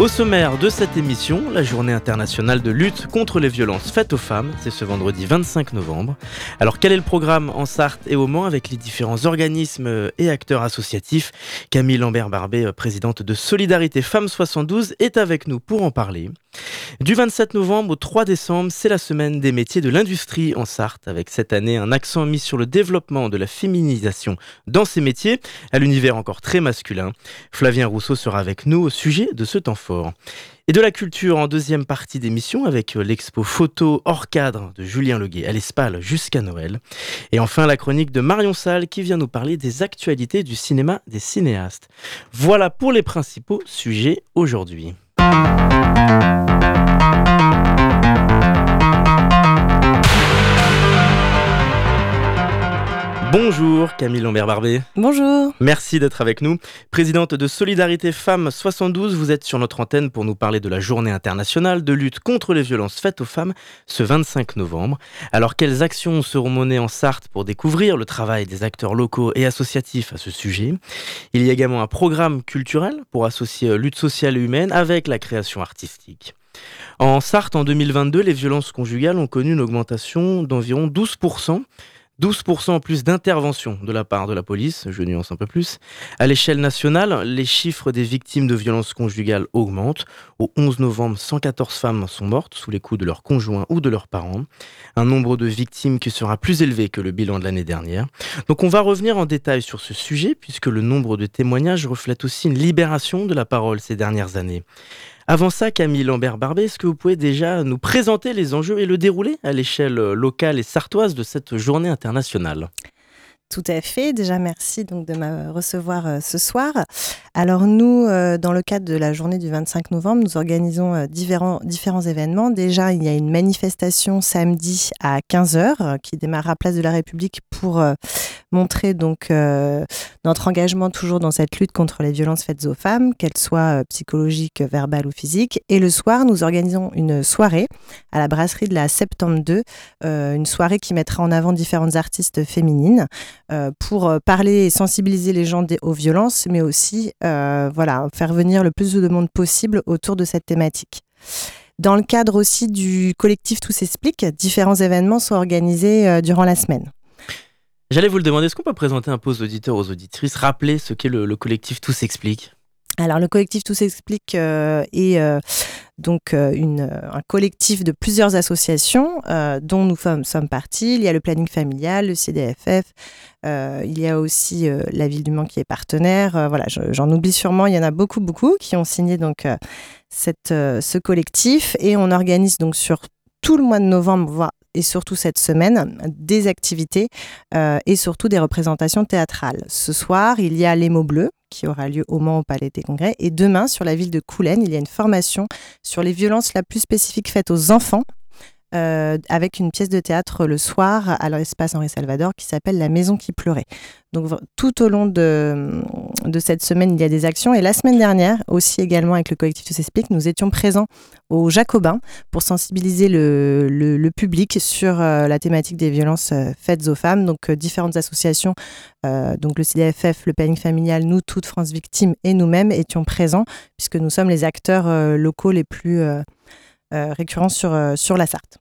Au sommaire de cette émission, la journée internationale de lutte contre les violences faites aux femmes, c'est ce vendredi 25 novembre. Alors quel est le programme en Sarthe et au Mans avec les différents organismes et acteurs associatifs? Camille Lambert-Barbet, présidente de Solidarité Femmes 72, est avec nous pour en parler. Du 27 novembre au 3 décembre, c'est la semaine des métiers de l'industrie en Sarthe, avec cette année un accent mis sur le développement de la féminisation dans ces métiers, à l'univers encore très masculin. Flavien Rousseau sera avec nous au sujet de ce temps fort. Et de la culture en deuxième partie d'émission avec l'expo photo hors cadre de Julien Leguet à l'Espal jusqu'à Noël. Et enfin la chronique de Marion Salle qui vient nous parler des actualités du cinéma des cinéastes. Voilà pour les principaux sujets aujourd'hui. Bonjour Camille Lambert-Barbet. Bonjour. Merci d'être avec nous. Présidente de Solidarité Femmes 72, vous êtes sur notre antenne pour nous parler de la journée internationale de lutte contre les violences faites aux femmes ce 25 novembre. Alors quelles actions seront menées en Sarthe pour découvrir le travail des acteurs locaux et associatifs à ce sujet? Il y a également un programme culturel pour associer lutte sociale et humaine avec la création artistique. En Sarthe, en 2022, les violences conjugales ont connu une augmentation d'environ 12%. 12% en plus d'interventions de la part de la police, je nuance un peu plus. À l'échelle nationale, les chiffres des victimes de violences conjugales augmentent. Au 11 novembre, 114 femmes sont mortes sous les coups de leurs conjoints ou de leurs parents. Un nombre de victimes qui sera plus élevé que le bilan de l'année dernière. Donc on va revenir en détail sur ce sujet puisque le nombre de témoignages reflète aussi une libération de la parole ces dernières années. Avant ça, Camille Lambert-Barbet, est-ce que vous pouvez déjà nous présenter les enjeux et le déroulé à l'échelle locale et sartoise de cette journée internationale? Tout à fait. Déjà, merci donc de me recevoir euh, ce soir. Alors nous, euh, dans le cadre de la journée du 25 novembre, nous organisons euh, différents, différents événements. Déjà, il y a une manifestation samedi à 15h qui démarre à Place de la République pour montrer donc notre engagement toujours dans cette lutte contre les violences faites aux femmes, qu'elles soient psychologiques, verbales ou physiques. Et le soir, nous organisons une soirée à la brasserie de la 72, une soirée qui mettra en avant différentes artistes féminines. Euh, pour euh, parler et sensibiliser les gens aux violences, mais aussi euh, voilà, faire venir le plus de monde possible autour de cette thématique. Dans le cadre aussi du collectif Tout s'explique, différents événements sont organisés durant la semaine. J'allais vous le demander, est-ce qu'on peut présenter un peu aux aux auditrices, rappeler ce qu'est le, collectif Tout s'explique? Alors le collectif Tout s'explique est donc euh, un collectif de plusieurs associations euh, dont nous sommes, partis. Il y a le planning familial, le CDFF, euh, il y a aussi la ville du Mans qui est partenaire. voilà, j'en oublie sûrement, il y en a beaucoup, beaucoup qui ont signé donc ce collectif et on organise donc sur tout le mois de novembre, voire et surtout cette semaine, des activités et surtout des représentations théâtrales. Ce soir, il y a Les mots bleus qui aura lieu au Mans au Palais des Congrès. Et demain, sur la ville de Coulennes, il y a une formation sur les violences la plus spécifique faites aux enfants euh, avec une pièce de théâtre le soir à l'espace Henri Salvador qui s'appelle La Maison qui pleurait. Donc tout au long de, cette semaine, il y a des actions. Et la semaine dernière, aussi également avec le collectif Tout s'explique, nous étions présents au Jacobin pour sensibiliser le, public sur euh, la thématique des violences euh, faites aux femmes. Donc différentes associations, donc le CDFF, le Planning Familial, nous, toutes France Victimes et nous-mêmes étions présents puisque nous sommes les acteurs locaux les plus euh, récurrent sur, sur la Sarthe.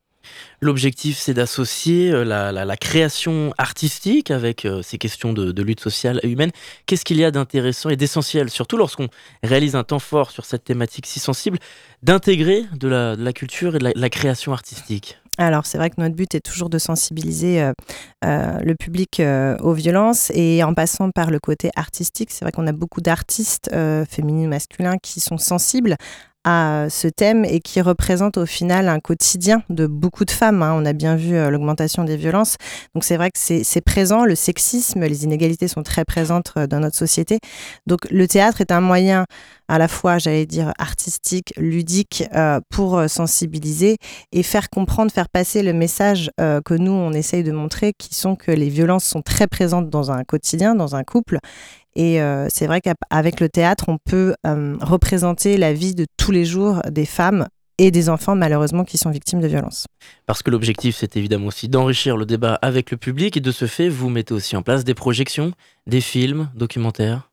L'objectif, c'est d'associer euh, la, création artistique avec ces questions de, lutte sociale et humaine. Qu'est-ce qu'il y a d'intéressant et d'essentiel, surtout lorsqu'on réalise un temps fort sur cette thématique si sensible, d'intégrer de la, culture et de la création artistique? Alors c'est vrai que notre but est toujours de sensibiliser euh, euh, le public euh, aux violences et en passant par le côté artistique, c'est vrai qu'on a beaucoup d'artistes féminins, masculins qui sont sensibles à ce thème et qui représente au final un quotidien de beaucoup de femmes. Hein. On a bien vu l'augmentation des violences. Donc c'est vrai que c'est présent, le sexisme, les inégalités sont très présentes dans notre société. Donc le théâtre est un moyen à la fois, j'allais dire, artistique, ludique, euh, pour euh, sensibiliser et faire comprendre, faire passer le message euh, que nous, on essaye de montrer, qui sont que les violences sont très présentes dans un quotidien, dans un couple. Et c'est vrai qu'avec le théâtre, on peut représenter la vie de tous les jours des femmes et des enfants malheureusement qui sont victimes de violences. Parce que l'objectif, c'est évidemment aussi d'enrichir le débat avec le public et de ce fait, vous mettez aussi en place des projections, des films, documentaires.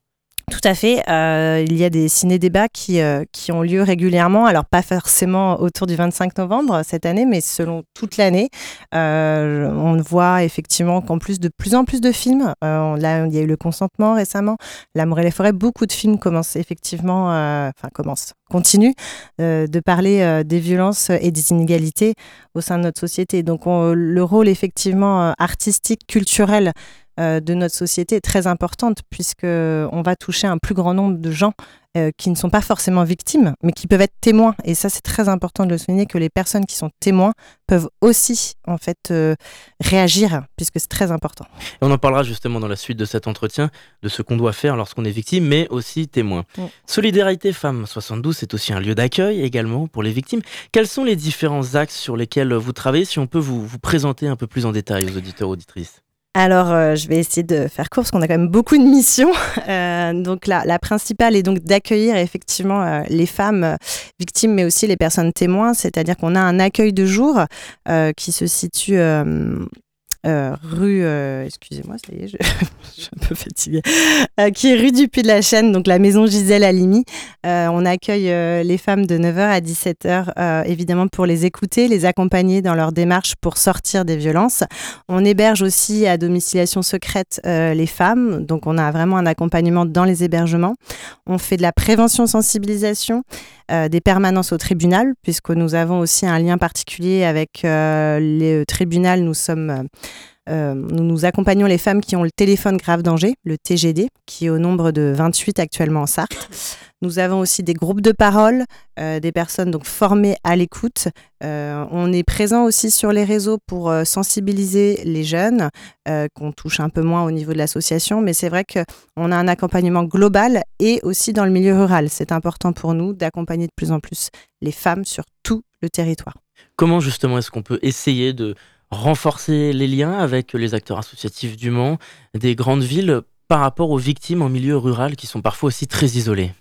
Tout à fait. Euh, il y a des ciné-débats qui, euh, qui ont lieu régulièrement. Alors, pas forcément autour du 25 novembre cette année, mais selon toute l'année. Euh, on voit effectivement qu'en plus de plus en plus de films, là, il y a eu Le Consentement récemment, L'amour et les forêts, beaucoup de films commencent effectivement, enfin, commencent, continuent de parler des violences et des inégalités au sein de notre société. Donc, le rôle effectivement artistique, culturel, de notre société est très importante puisque on va toucher un plus grand nombre de gens euh, qui ne sont pas forcément victimes, mais qui peuvent être témoins. Et ça, c'est très important de le souligner que les personnes qui sont témoins peuvent aussi en fait euh, réagir puisque c'est très important. on en parlera justement dans la suite de cet entretien de ce qu'on doit faire lorsqu'on est victime, mais aussi témoin. Mm. Solidarité Femmes 72, c'est aussi un lieu d'accueil également pour les victimes. Quels sont les différents axes sur lesquels vous travaillez Si on peut vous, vous présenter un peu plus en détail aux auditeurs auditrices? Alors, euh, je vais essayer de faire court parce qu'on a quand même beaucoup de missions. Euh, donc, la, la, principale est donc d'accueillir effectivement euh, les femmes victimes, mais aussi les personnes témoins. C'est-à-dire qu'on a un accueil de jour qui se situe euh, rue, euh, excusez-moi, ça y est, je, suis un peu fatiguée, euh, qui est rue du Puy de la Chaîne, donc la maison Gisèle Halimi. on accueille les femmes de 9h à 17h, évidemment pour les écouter, les accompagner dans leur démarche pour sortir des violences. On héberge aussi à domiciliation secrète les femmes, donc on a vraiment un accompagnement dans les hébergements. On fait de la prévention sensibilisation euh, des permanences au tribunal, puisque nous avons aussi un lien particulier avec euh, le tribunal. Nous sommes euh, nous, accompagnons les femmes qui ont le téléphone grave danger, le TGD, qui est au nombre de 28 actuellement en Sarthe. Nous avons aussi des groupes de parole, euh, des personnes donc formées à l'écoute. Euh, on est présent aussi sur les réseaux pour sensibiliser les jeunes, qu'on touche un peu moins au niveau de l'association, mais c'est vrai qu'on a un accompagnement global et aussi dans le milieu rural. C'est important pour nous d'accompagner de plus en plus les femmes sur tout le territoire. Comment justement est-ce qu'on peut essayer de renforcer les liens avec les acteurs associatifs du Mans, des grandes villes, par rapport aux victimes en milieu rural qui sont parfois aussi très isolées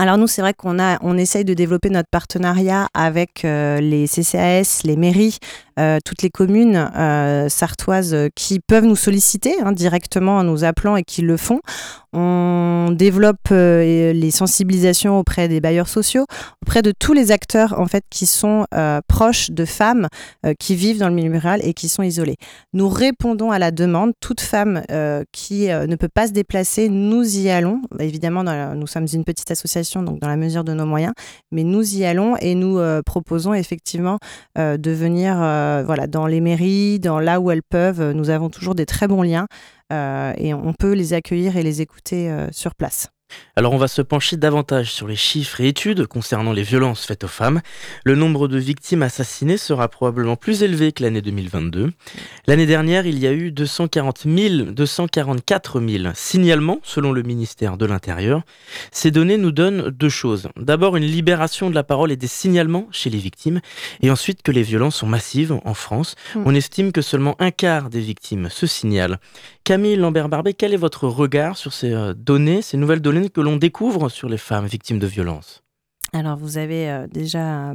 alors nous, c'est vrai qu'on a, on essaye de développer notre partenariat avec euh, les CCAS, les mairies, euh, toutes les communes euh, sartoises qui peuvent nous solliciter hein, directement en nous appelant et qui le font. On développe les sensibilisations auprès des bailleurs sociaux, auprès de tous les acteurs en fait qui sont proches de femmes qui vivent dans le milieu rural et qui sont isolées. Nous répondons à la demande. Toute femme qui ne peut pas se déplacer, nous y allons. Évidemment, nous sommes une petite association donc dans la mesure de nos moyens. Mais nous y allons et nous euh, proposons effectivement euh, de venir euh, voilà, dans les mairies, dans là où elles peuvent. Nous avons toujours des très bons liens et on peut les accueillir et les écouter sur place. Alors on va se pencher davantage sur les chiffres et études concernant les violences faites aux femmes. Le nombre de victimes assassinées sera probablement plus élevé que l'année 2022. L'année dernière, il y a eu 240 000, 244 000 signalements selon le ministère de l'Intérieur. Ces données nous donnent deux choses. D'abord une libération de la parole et des signalements chez les victimes et ensuite que les violences sont massives en France. Hmm. On estime que seulement un quart des victimes se signalent. Camille Lambert-Barbet, quel est votre regard sur ces euh, données, ces nouvelles données que l'on découvre sur les femmes victimes de violences? Alors, vous avez euh, déjà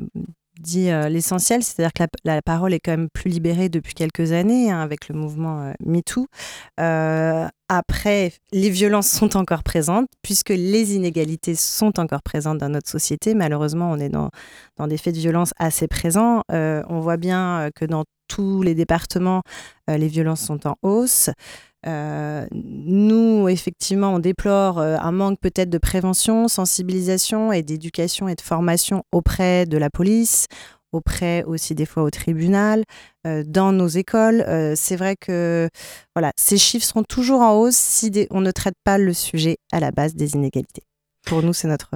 dit euh, l'essentiel, c'est-à-dire que la, parole est quand même plus libérée depuis quelques années hein, avec le mouvement MeToo. après, les violences sont encore présentes puisque les inégalités sont encore présentes dans notre société. Malheureusement, on est dans, dans des faits de violence assez présents. on voit bien que dans tous les départements, les violences sont en hausse. Euh, nous, effectivement, on déplore euh, un manque peut-être de prévention, sensibilisation et d'éducation et de formation auprès de la police, auprès aussi des fois au tribunal, euh, dans nos écoles. c'est vrai que voilà, ces chiffres seront toujours en hausse si on ne traite pas le sujet à la base des inégalités. pour nous, c'est notre.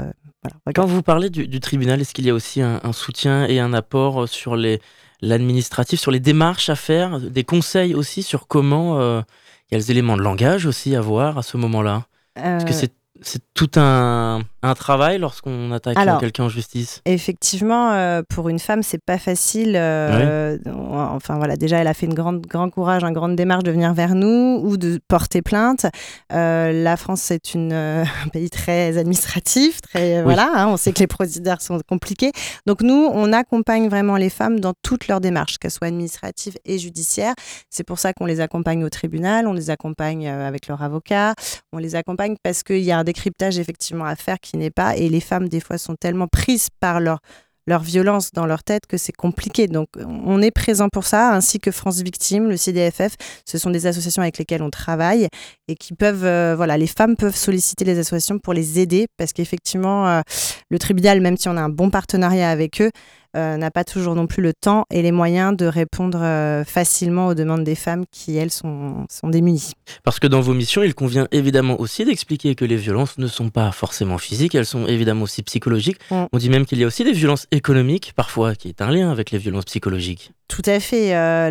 Quand vous parlez du, tribunal, est-ce qu'il y a aussi un, soutien et un apport sur les l'administratif, sur les démarches à faire, des conseils aussi sur comment il y a les éléments de langage aussi à voir à ce moment-là. Que c'est c'est tout un, un travail lorsqu'on attaque quelqu'un en justice. Effectivement, euh, pour une femme, c'est pas facile. Euh, enfin voilà, déjà, elle a fait une grande, grand courage, une grande démarche de venir vers nous ou de porter plainte. Euh, la France, c'est un pays très administratif, très voilà. Hein, on sait que les procédures sont compliquées. Donc nous, on accompagne vraiment les femmes dans toutes leurs démarches, qu'elles soient administratives et judiciaires. C'est pour ça qu'on les accompagne au tribunal, on les accompagne avec leur avocat, on les accompagne parce qu'il y a décryptage effectivement à faire qui n'est pas. Et les femmes, des fois, sont tellement prises par leur leur violence dans leur tête que c'est compliqué. Donc on est présent pour ça, ainsi que France Victime, le CDFF. Ce sont des associations avec lesquelles on travaille et qui peuvent, euh, voilà, les femmes peuvent solliciter les associations pour les aider parce qu'effectivement, euh, le tribunal, même si on a un bon partenariat avec eux, n'a pas toujours non plus le temps et les moyens de répondre euh, facilement aux demandes des femmes qui, elles, sont, sont démunies. Parce que dans vos missions, il convient évidemment aussi d'expliquer que les violences ne sont pas forcément physiques, elles sont évidemment aussi psychologiques. Mm. On dit même qu'il y a aussi des violences économiques, parfois, qui est un lien avec les violences psychologiques. Tout à fait. Euh,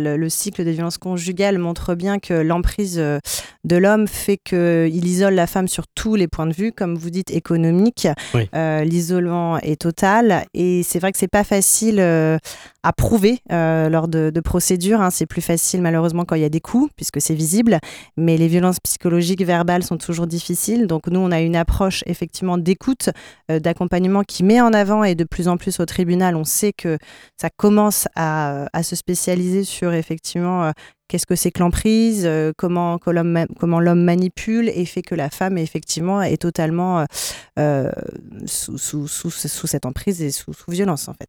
le, cycle des violences conjugales montre bien que l'emprise de l'homme fait qu'il isole la femme sur tous les points de vue, comme vous dites, économique. L'isolement est total. Et c'est vrai c'est pas facile euh, à prouver euh, lors de, procédures. Hein. C'est plus facile malheureusement quand il y a des coups, puisque c'est visible. Mais les violences psychologiques verbales sont toujours difficiles. Donc nous, on a une approche effectivement d'écoute, euh, d'accompagnement qui met en avant et de plus en plus au tribunal, on sait que ça commence à, se spécialiser sur effectivement qu'est-ce que c'est que l'emprise, euh, comment, comment l'homme manipule et fait que la femme effectivement est totalement euh, euh, sous, sous, sous, sous, cette emprise et sous, violence en fait.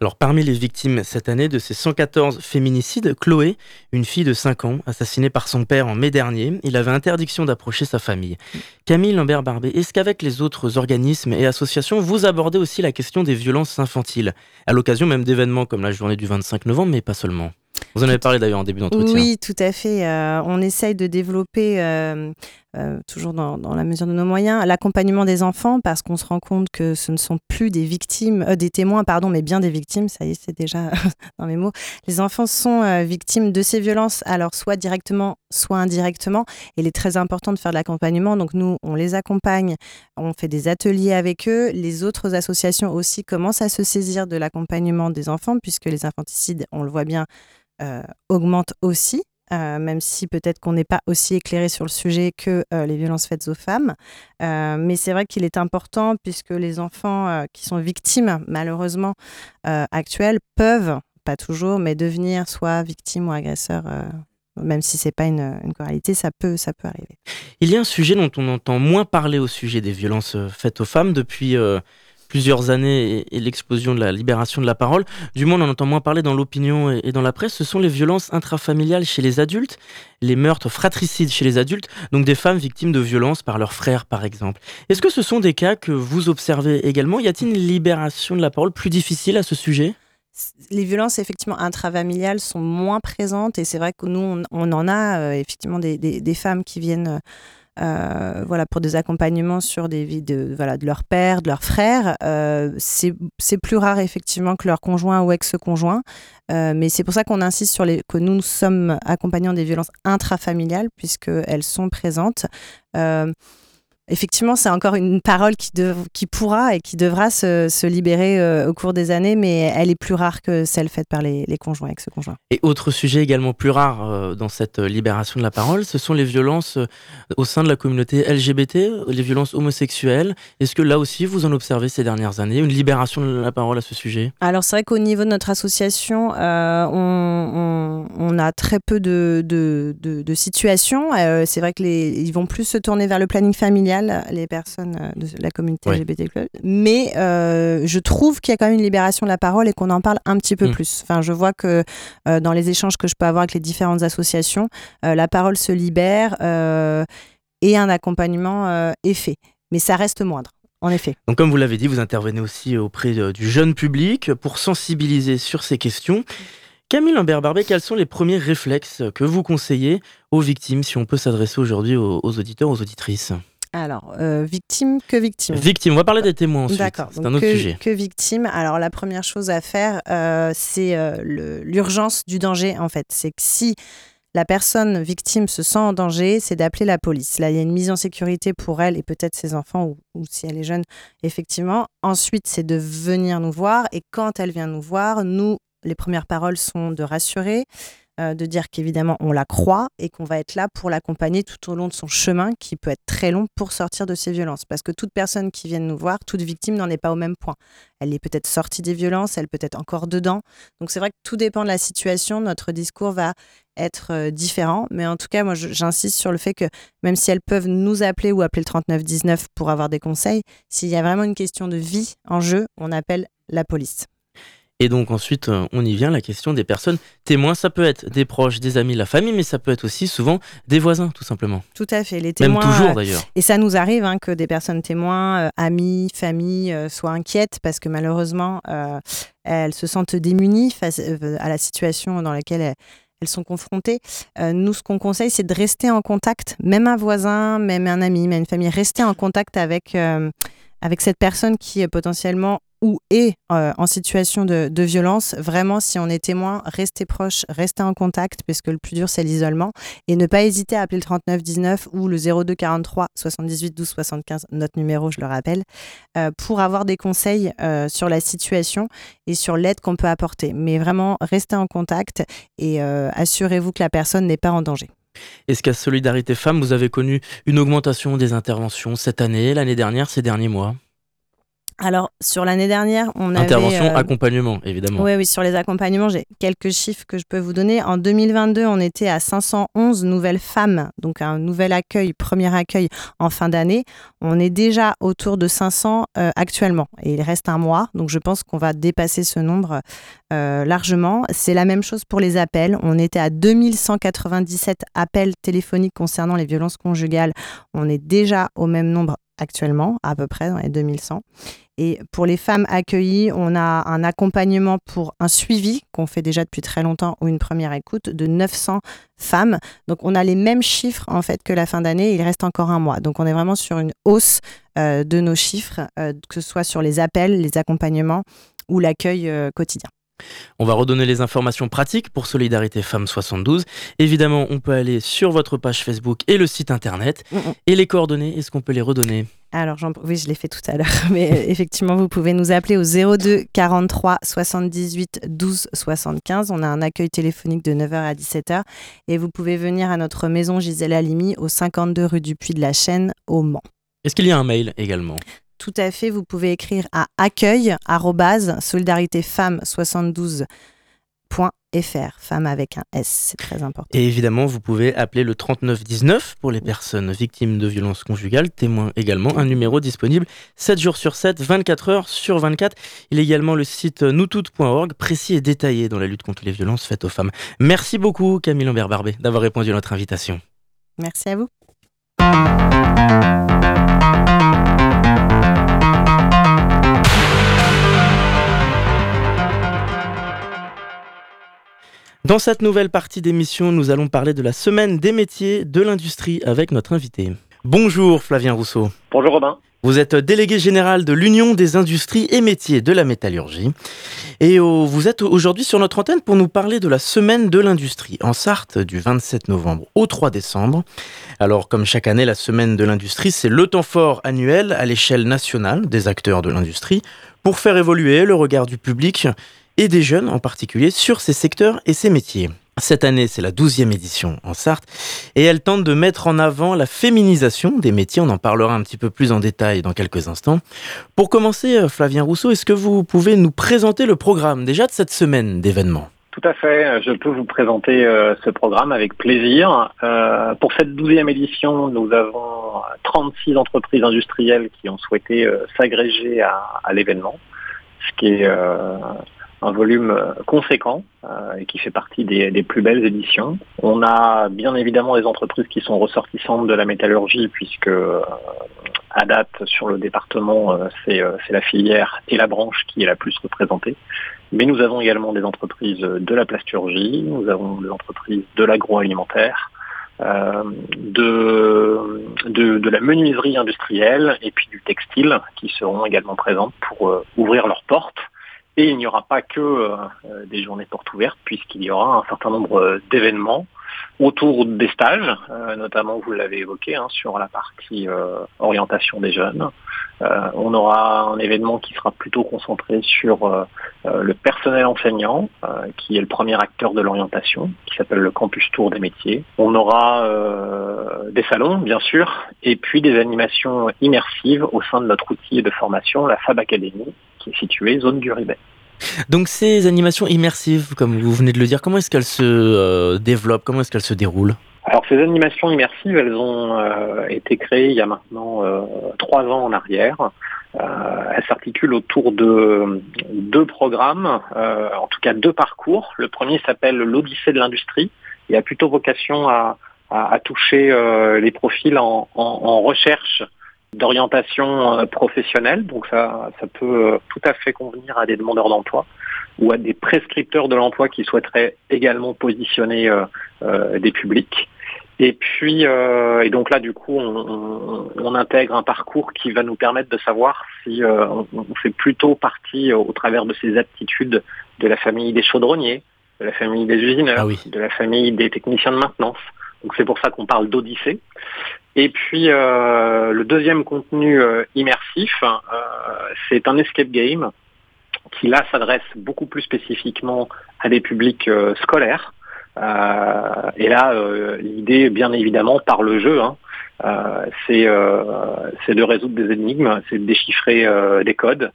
Alors parmi les victimes cette année de ces 114 féminicides, Chloé, une fille de 5 ans, assassinée par son père en mai dernier, il avait interdiction d'approcher sa famille. Camille Lambert-Barbet, est-ce qu'avec les autres organismes et associations, vous abordez aussi la question des violences infantiles, à l'occasion même d'événements comme la journée du 25 novembre, mais pas seulement vous en avez parlé d'ailleurs en début d'entretien. Oui, tout à fait. Euh, on essaye de développer, euh, euh, toujours dans, la mesure de nos moyens, l'accompagnement des enfants parce qu'on se rend compte que ce ne sont plus des victimes, des témoins, pardon, mais bien des victimes. Ça y est, c'est déjà dans mes mots. Les enfants sont victimes de ces violences, alors soit directement, soit indirectement. Et il est très important de faire de l'accompagnement. Donc nous, on les accompagne, on fait des ateliers avec eux. Les autres associations aussi commencent à se saisir de l'accompagnement des enfants puisque les infanticides, on le voit bien, augmente aussi, euh, même si peut-être qu'on n'est pas aussi éclairé sur le sujet que euh, les violences faites aux femmes. mais c'est vrai qu'il est important puisque les enfants qui sont victimes, malheureusement, actuelles, peuvent, pas toujours, mais devenir soit victimes ou agresseurs même si c'est pas une, une coralité, ça peut, ça peut arriver. Il y a un sujet dont on entend moins parler au sujet des violences faites aux femmes depuis plusieurs années et, l'explosion de la libération de la parole, du moins on en entend moins parler dans l'opinion et, dans la presse, ce sont les violences intrafamiliales chez les adultes, les meurtres fratricides chez les adultes, donc des femmes victimes de violences par leurs frères par exemple. Est-ce que ce sont des cas que vous observez également? Y a-t-il une libération de la parole plus difficile à ce sujet? Les violences effectivement intrafamiliales sont moins présentes et c'est vrai que nous on, en a euh, effectivement des, des, femmes qui viennent euh, voilà, pour des accompagnements sur des vies de, voilà, de leur père, de leur frère. Euh, c'est plus rare effectivement que leur conjoint ou ex-conjoint, euh, mais c'est pour ça qu'on insiste sur les, que nous, nous sommes accompagnants des violences intrafamiliales puisqu'elles sont présentes. Effectivement, c'est encore une parole qui, qui pourra et qui devra se, libérer euh, au cours des années, mais elle est plus rare que celle faite par les, conjoints, ex-conjoints. Et autre sujet également plus rare euh, dans cette euh, libération de la parole, ce sont les violences au sein de la communauté LGBT, les violences homosexuelles. Est-ce que là aussi, vous en observez ces dernières années, une libération de la parole à ce sujet? Alors c'est vrai qu'au niveau de notre association, on, a très peu de, de, situations. c'est vrai qu'ils vont plus se tourner vers le planning familial les personnes euh, de la communauté LGBT+. Mais euh, je trouve qu'il y a quand même une libération de la parole et qu'on en parle un petit peu mm. plus. Enfin, je vois que euh, dans les échanges que je peux avoir avec les différentes associations, la parole se libère et un accompagnement est fait. Mais ça reste moindre. En effet. Donc, comme vous l'avez dit, vous intervenez aussi auprès du jeune public pour sensibiliser sur ces questions. Camille Lambert-Barbet, quels sont les premiers réflexes que vous conseillez aux victimes, si on peut s'adresser aujourd'hui aux auditeurs, aux auditrices? Alors, euh, victime que victime Victime, on va parler des témoins ensuite. D'accord, c'est un autre que, sujet. Que victime Alors, la première chose à faire, euh, c'est euh, l'urgence du danger, en fait. C'est que si la personne victime se sent en danger, c'est d'appeler la police. Là, il y a une mise en sécurité pour elle et peut-être ses enfants, ou, ou si elle est jeune, effectivement. Ensuite, c'est de venir nous voir. Et quand elle vient nous voir, nous, les premières paroles sont de rassurer, euh, de dire qu'évidemment on la croit et qu'on va être là pour l'accompagner tout au long de son chemin qui peut être très long pour sortir de ces violences. Parce que toute personne qui vient nous voir, toute victime n'en est pas au même point. Elle est peut-être sortie des violences, elle peut être encore dedans. Donc c'est vrai que tout dépend de la situation. Notre discours va être euh, différent. Mais en tout cas, moi j'insiste sur le fait que même si elles peuvent nous appeler ou appeler le 3919 pour avoir des conseils, s'il y a vraiment une question de vie en jeu, on appelle la police. Et donc ensuite, euh, on y vient, la question des personnes témoins. Ça peut être des proches, des amis, la famille, mais ça peut être aussi souvent des voisins, tout simplement. Tout à fait. Les témoins. Même toujours d'ailleurs. Et ça nous arrive hein, que des personnes témoins, euh, amis, famille, euh, soient inquiètes parce que malheureusement, elles se sentent démunies face à la situation dans laquelle elles, sont confrontées. nous, ce qu'on conseille, c'est de rester en contact, même un voisin, même un ami, même une famille, rester en contact avec, avec cette personne qui est potentiellement ou est euh, en situation de, violence, vraiment, si on est témoin, restez proche, restez en contact, parce que le plus dur, c'est l'isolement. Et ne pas hésiter à appeler le 3919 ou le 02 43 78 12 75, notre numéro, je le rappelle, euh, pour avoir des conseils euh, sur la situation et sur l'aide qu'on peut apporter. Mais vraiment, restez en contact et assurez-vous que la personne n'est pas en danger. Est-ce qu'à Solidarité Femmes, vous avez connu une augmentation des interventions cette année, l'année dernière, ces derniers mois? Alors, sur l'année dernière, on avait... Intervention, euh, accompagnement, évidemment. Oui, oui, sur les accompagnements, j'ai quelques chiffres que je peux vous donner. En 2022, on était à 511 nouvelles femmes, donc un nouvel accueil, premier accueil en fin d'année. On est déjà autour de 500 euh, actuellement, et il reste un mois, donc je pense qu'on va dépasser ce nombre euh, largement. C'est la même chose pour les appels. On était à 2197 appels téléphoniques concernant les violences conjugales. On est déjà au même nombre actuellement, à peu près dans les 2100. Et pour les femmes accueillies, on a un accompagnement pour un suivi qu'on fait déjà depuis très longtemps ou une première écoute de 900 femmes. Donc on a les mêmes chiffres en fait que la fin d'année. Il reste encore un mois. Donc on est vraiment sur une hausse euh, de nos chiffres, euh, que ce soit sur les appels, les accompagnements ou l'accueil euh, quotidien. On va redonner les informations pratiques pour Solidarité Femmes 72. Évidemment, on peut aller sur votre page Facebook et le site internet. Mm, mm. Et les coordonnées, est-ce qu'on peut les redonner? Alors, oui, je l'ai fait tout à l'heure, mais effectivement, vous pouvez nous appeler au 02 43 78 12 75. On a un accueil téléphonique de 9h à 17h et vous pouvez venir à notre maison Gisèle Halimi au 52 rue du Puy de la Chaîne au Mans. Est-ce qu'il y a un mail également? Tout à fait, vous pouvez écrire à accueil solidaritéfemme72.fr, femme avec un S, c'est très important. Et évidemment, vous pouvez appeler le 3919 pour les personnes victimes de violences conjugales, témoins également, un numéro disponible 7 jours sur 7, 24 heures sur 24. Il y a également le site noustout.org, précis et détaillé dans la lutte contre les violences faites aux femmes. Merci beaucoup Camille Lambert-Barbet d'avoir répondu à notre invitation. Merci à vous. Dans cette nouvelle partie d'émission, nous allons parler de la semaine des métiers de l'industrie avec notre invité. Bonjour Flavien Rousseau. Bonjour Robin. Vous êtes délégué général de l'Union des industries et métiers de la métallurgie. Et vous êtes aujourd'hui sur notre antenne pour nous parler de la semaine de l'industrie en Sarthe du 27 novembre au 3 décembre. Alors comme chaque année, la semaine de l'industrie, c'est le temps fort annuel à l'échelle nationale des acteurs de l'industrie pour faire évoluer le regard du public et des jeunes en particulier sur ces secteurs et ces métiers. Cette année, c'est la douzième édition en Sarthe et elle tente de mettre en avant la féminisation des métiers. On en parlera un petit peu plus en détail dans quelques instants. Pour commencer, euh, Flavien Rousseau, est-ce que vous pouvez nous présenter le programme déjà de cette semaine d'événements? Tout à fait, je peux vous présenter euh, ce programme avec plaisir. Euh, pour cette douzième édition, nous avons 36 entreprises industrielles qui ont souhaité s'agréger à, à l'événement, ce qui est un volume euh, conséquent euh, et qui fait partie des, plus belles éditions. On a bien évidemment des entreprises qui sont ressortissantes de la métallurgie puisque euh, à date sur le département c'est la filière et la branche qui est la plus représentée. Mais nous avons également des entreprises de la plasturgie, nous avons des entreprises de l'agroalimentaire, de, de, la menuiserie industrielle et puis du textile qui seront également présentes pour ouvrir leurs portes. Et il n'y aura pas que des journées portes ouvertes puisqu'il y aura un certain nombre d'événements autour des stages, euh, notamment vous l'avez évoqué hein, sur la partie euh, orientation des jeunes. Euh, on aura un événement qui sera plutôt concentré sur le personnel enseignant, qui est le premier acteur de l'orientation, qui s'appelle le Campus Tour des métiers. On aura des salons, bien sûr, et puis des animations immersives au sein de notre outil de formation, la Fab Academy, qui est située zone du Ribet. Donc ces animations immersives, comme vous venez de le dire, comment est-ce qu'elles se euh, développent? Comment est-ce qu'elles se déroulent? Alors ces animations immersives, elles ont euh, été créées il y a maintenant euh, trois ans en arrière. elles s'articulent autour de deux programmes, en tout cas deux parcours. Le premier s'appelle l'Odyssée de l'industrie et a plutôt vocation à, toucher les profils en recherche d'orientation euh, professionnelle, donc ça, ça peut euh, tout à fait convenir à des demandeurs d'emploi ou à des prescripteurs de l'emploi qui souhaiteraient également positionner euh, des publics. Et puis, et donc là, du coup, on, intègre un parcours qui va nous permettre de savoir si on, fait plutôt partie, au travers de ces aptitudes, de la famille des chaudronniers, de la famille des usineurs, ah de la famille des techniciens de maintenance. Donc c'est pour ça qu'on parle d'Odyssée. Et puis euh, le deuxième contenu euh, immersif, euh, c'est un escape game qui là s'adresse beaucoup plus spécifiquement à des publics scolaires. et là, l'idée, bien évidemment, par le jeu, hein, c'est de résoudre des énigmes, c'est de déchiffrer des codes,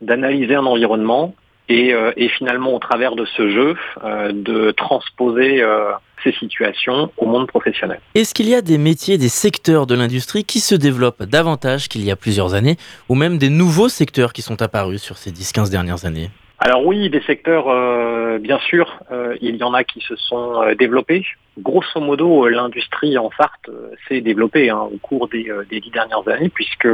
d'analyser un environnement et, finalement, au travers de ce jeu, de transposer ces situations au monde professionnel. Est-ce qu'il y a des métiers, des secteurs de l'industrie qui se développent davantage qu'il y a plusieurs années, ou même des nouveaux secteurs qui sont apparus sur ces 10-15 dernières années? Alors oui, des secteurs, euh, bien sûr, euh, il y en a qui se sont euh, développés. Grosso modo, l'industrie en Sarthe s'est développée hein, au cours des, dix dernières années, puisque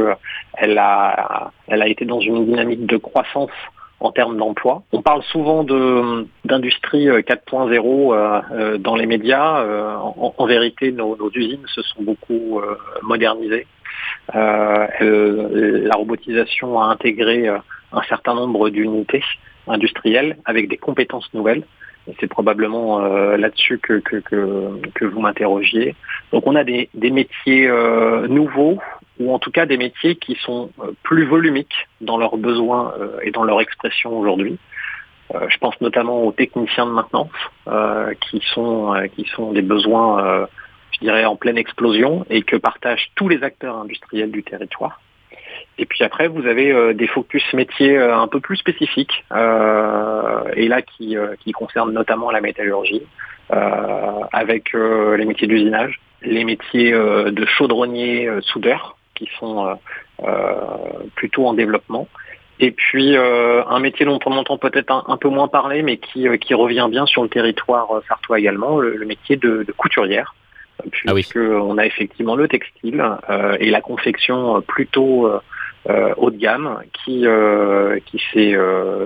elle a, elle a été dans une dynamique de croissance en termes d'emploi. On parle souvent d'industrie 4.0 euh, euh, dans les médias. Euh, en, vérité, nos, usines se sont beaucoup modernisées. la robotisation a intégré un certain nombre d'unités industrielles avec des compétences nouvelles. C'est probablement là-dessus que, vous m'interrogiez. Donc on a des, métiers nouveaux ou en tout cas des métiers qui sont euh, plus volumiques dans leurs besoins euh, et dans leur expression aujourd'hui. Euh, je pense notamment aux techniciens de maintenance qui sont qui sont des besoins, je dirais, en pleine explosion et que partagent tous les acteurs industriels du territoire. Et puis après, vous avez des focus métiers un peu plus spécifiques, et là qui, qui concernent notamment la métallurgie, avec les métiers d'usinage, les métiers de chaudronnier, soudeur, qui sont euh, euh, plutôt en développement. Et puis euh, un métier dont on entend peut-être un, peu moins parler, mais qui, qui revient bien sur le territoire sartois également, le, métier de, couturière, ah puisque on a effectivement le textile et la confection plutôt haut de gamme qui, qui s'est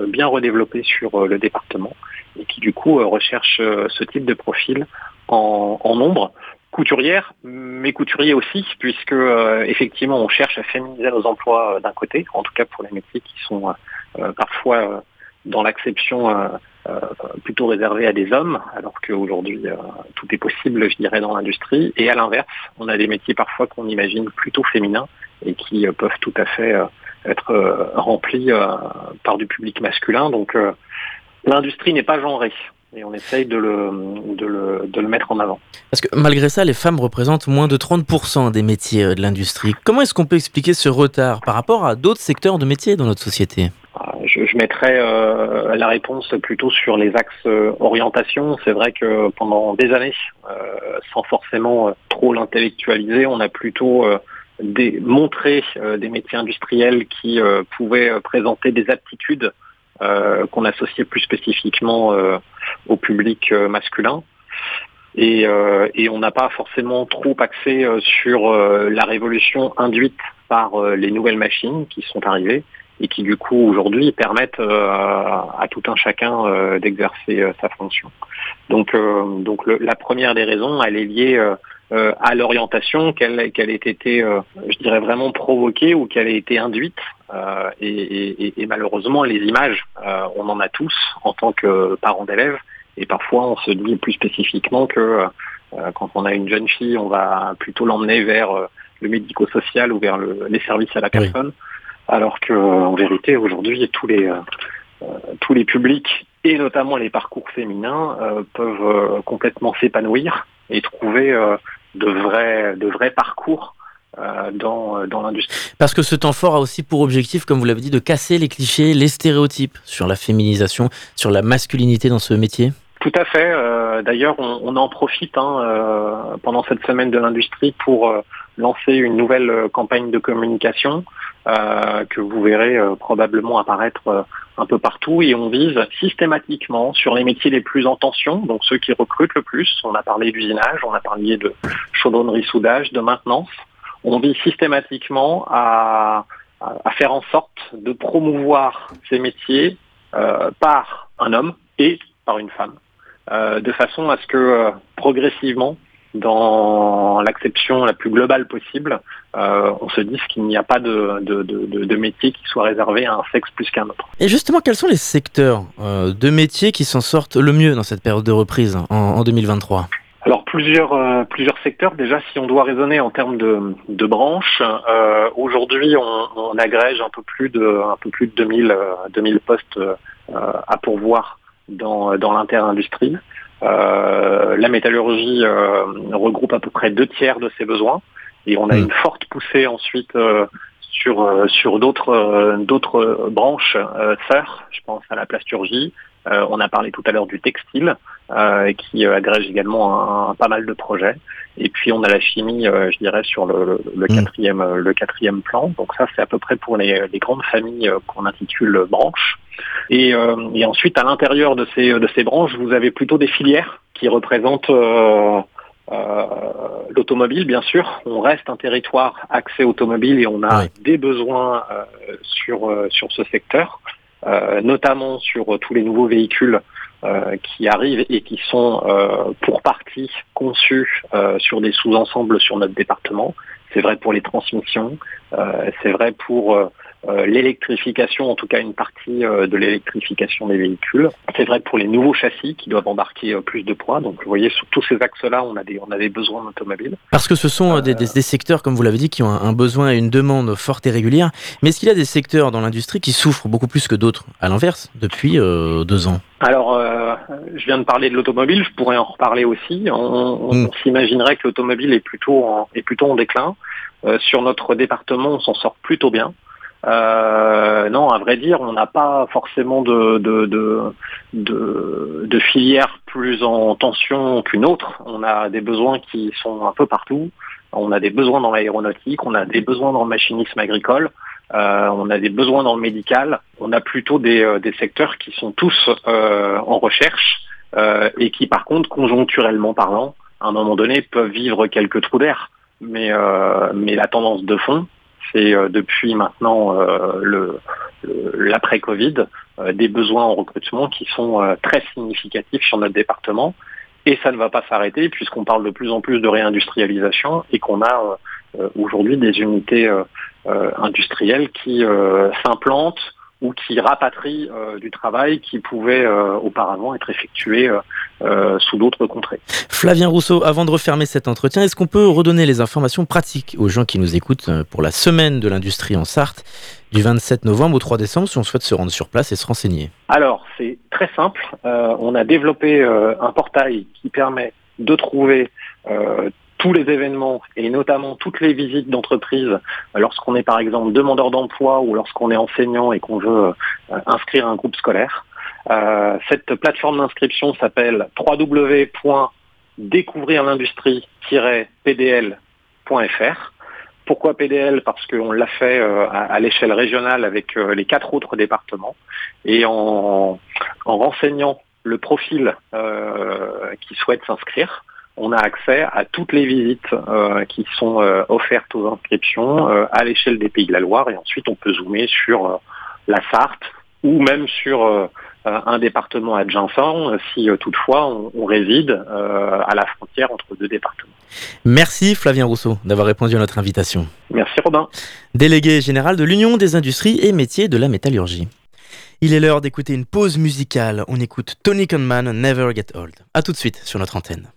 bien redéveloppé sur le département et qui du coup recherche ce type de profil en, en nombre couturière, mais couturier aussi, puisque euh, effectivement on cherche à féminiser nos emplois euh, d'un côté, en tout cas pour les métiers qui sont euh, parfois dans l'acception plutôt réservés à des hommes, alors qu'aujourd'hui tout est possible, je dirais, dans l'industrie. Et à l'inverse, on a des métiers parfois qu'on imagine plutôt féminins et qui peuvent tout à fait être remplis par du public masculin. Donc l'industrie n'est pas genrée et on essaye de le, de, le, de le, mettre en avant. Parce que malgré ça, les femmes représentent moins de 30% des métiers euh, de l'industrie. Comment est-ce qu'on peut expliquer ce retard par rapport à d'autres secteurs de métiers dans notre société? Ah, je, je mettrais euh, la réponse plutôt sur les axes euh, orientation. C'est vrai que pendant des années, sans forcément trop l'intellectualiser, on a plutôt des, montré des métiers industriels qui pouvaient présenter des aptitudes euh, qu'on associait plus spécifiquement euh, au public euh, masculin. Et, on n'a pas forcément trop axé sur la révolution induite par les nouvelles machines qui sont arrivées et qui du coup aujourd'hui permettent à tout un chacun d'exercer sa fonction. Donc, donc la première des raisons, elle est liée à l'orientation, qu'elle ait été, je dirais, vraiment provoquée ou qu'elle ait été induite. Et, et, malheureusement, les images, on en a tous en tant que parents d'élèves. Et parfois, on se dit plus spécifiquement que euh, quand on a une jeune fille, on va plutôt l'emmener vers euh, le médico-social ou vers les services à la personne. Alors qu'en vérité, aujourd'hui, tous les, euh, tous les publics et notamment les parcours féminins peuvent complètement s'épanouir et trouver de, vrais, de vrais parcours dans, dans l'industrie. Parce que ce temps fort a aussi pour objectif, comme vous l'avez dit, de casser les clichés, les stéréotypes sur la féminisation, sur la masculinité dans ce métier tout à fait. Euh, d'ailleurs, on, en profite hein, euh, pendant cette semaine de l'industrie pour euh, lancer une nouvelle campagne de communication que vous verrez probablement apparaître un peu partout. Et on vise systématiquement sur les métiers les plus en tension, donc ceux qui recrutent le plus. On a parlé d'usinage, on a parlé de chaudronnerie-soudage, de maintenance. On vise systématiquement à, faire en sorte de promouvoir ces métiers par un homme et par une femme. Euh, de façon à ce que euh, progressivement, dans l'acception la plus globale possible, euh, on se dise qu'il n'y a pas de, de, métier qui soit réservé à un sexe plus qu'un autre. Et justement, quels sont les secteurs de métiers qui s'en sortent le mieux dans cette période de reprise en, 2023 alors plusieurs plusieurs secteurs. Déjà, si on doit raisonner en termes de, branches, aujourd'hui on, agrège un peu plus de un peu plus de 2000 2000 postes à pourvoir dans, dans l'inter-industrie. Euh, la métallurgie euh, regroupe à peu près deux tiers de ses besoins et on a hmm. une forte poussée ensuite euh, sur, sur d'autres, d'autres branches sœurs. Je pense à la plasturgie. On a parlé tout à l'heure du textile qui agrège également un, pas mal de projets. Et puis on a la chimie, je dirais, sur le, le, quatrième, le quatrième plan. Donc ça, c'est à peu près pour les, les grandes familles qu'on intitule branches. Euh, et, ensuite, à l'intérieur de ces, de ces branches, vous avez plutôt des filières qui représentent euh, euh, l'automobile, bien sûr. On reste un territoire accès automobile et on a des besoins sur, sur ce secteur, notamment sur tous les nouveaux véhicules qui arrivent et qui sont pour partie conçus sur des sous-ensembles sur notre département. C'est vrai pour les transmissions, c'est vrai pour euh, l'électrification, en tout cas une partie euh, de l'électrification des véhicules. C'est vrai pour les nouveaux châssis qui doivent embarquer euh, plus de poids. Donc vous voyez, sur tous ces axes-là, on a des, on a des besoins d'automobiles. Parce que ce sont des, des, secteurs, comme vous l'avez dit, qui ont un, besoin et une demande forte et régulière. Mais est-ce qu'il y a des secteurs dans l'industrie qui souffrent beaucoup plus que d'autres, à l'inverse, depuis deux ans? Alors, je viens de parler de l'automobile, je pourrais en reparler aussi. On, mm. s'imaginerait que l'automobile est plutôt en, est plutôt en déclin. sur notre département, on s'en sort plutôt bien. Euh, non, à vrai dire, on n'a pas forcément de, de, de, de, filière plus en tension qu'une autre. On a des besoins qui sont un peu partout. On a des besoins dans l'aéronautique, on a des besoins dans le machinisme agricole, euh, on a des besoins dans le médical. On a plutôt des, euh, des secteurs qui sont tous en recherche et qui, par contre, conjoncturellement parlant, à un moment donné, peuvent vivre quelques trous d'air. Mais, mais la tendance de fond, c'est euh, depuis maintenant euh, l'après-Covid euh, des besoins en recrutement qui sont très significatifs sur notre département. Et ça ne va pas s'arrêter puisqu'on parle de plus en plus de réindustrialisation et qu'on a aujourd'hui des unités industrielles qui s'implantent ou qui rapatrie euh, du travail qui pouvait euh, auparavant être effectué euh, sous d'autres contrées. Flavien Rousseau, avant de refermer cet entretien, est-ce qu'on peut redonner les informations pratiques aux gens qui nous écoutent pour la semaine de l'industrie en Sarthe du 27 novembre au 3 décembre si on souhaite se rendre sur place et se renseigner? Alors, c'est très simple. on a développé un portail qui permet de trouver tous les événements et notamment toutes les visites d'entreprise lorsqu'on est par exemple demandeur d'emploi ou lorsqu'on est enseignant et qu'on veut euh, inscrire un groupe scolaire. Euh, cette plateforme d'inscription s'appelle www.découvrirlindustrie-pdl.fr. Pourquoi PDL Parce qu'on l'a fait euh, à, l'échelle régionale avec les quatre autres départements. Et en, renseignant le profil qui souhaite s'inscrire, on a accès à toutes les visites euh, qui sont euh, offertes aux inscriptions euh, à l'échelle des Pays de la Loire et ensuite on peut zoomer sur la Sarthe ou même sur un département adjacent si toutefois on, réside à la frontière entre deux départements. Merci Flavien Rousseau d'avoir répondu à notre invitation. Merci Robin. Délégué général de l'Union des industries et métiers de la métallurgie. Il est l'heure d'écouter une pause musicale. On écoute Tony Conman, Never Get Old. A tout de suite sur notre antenne.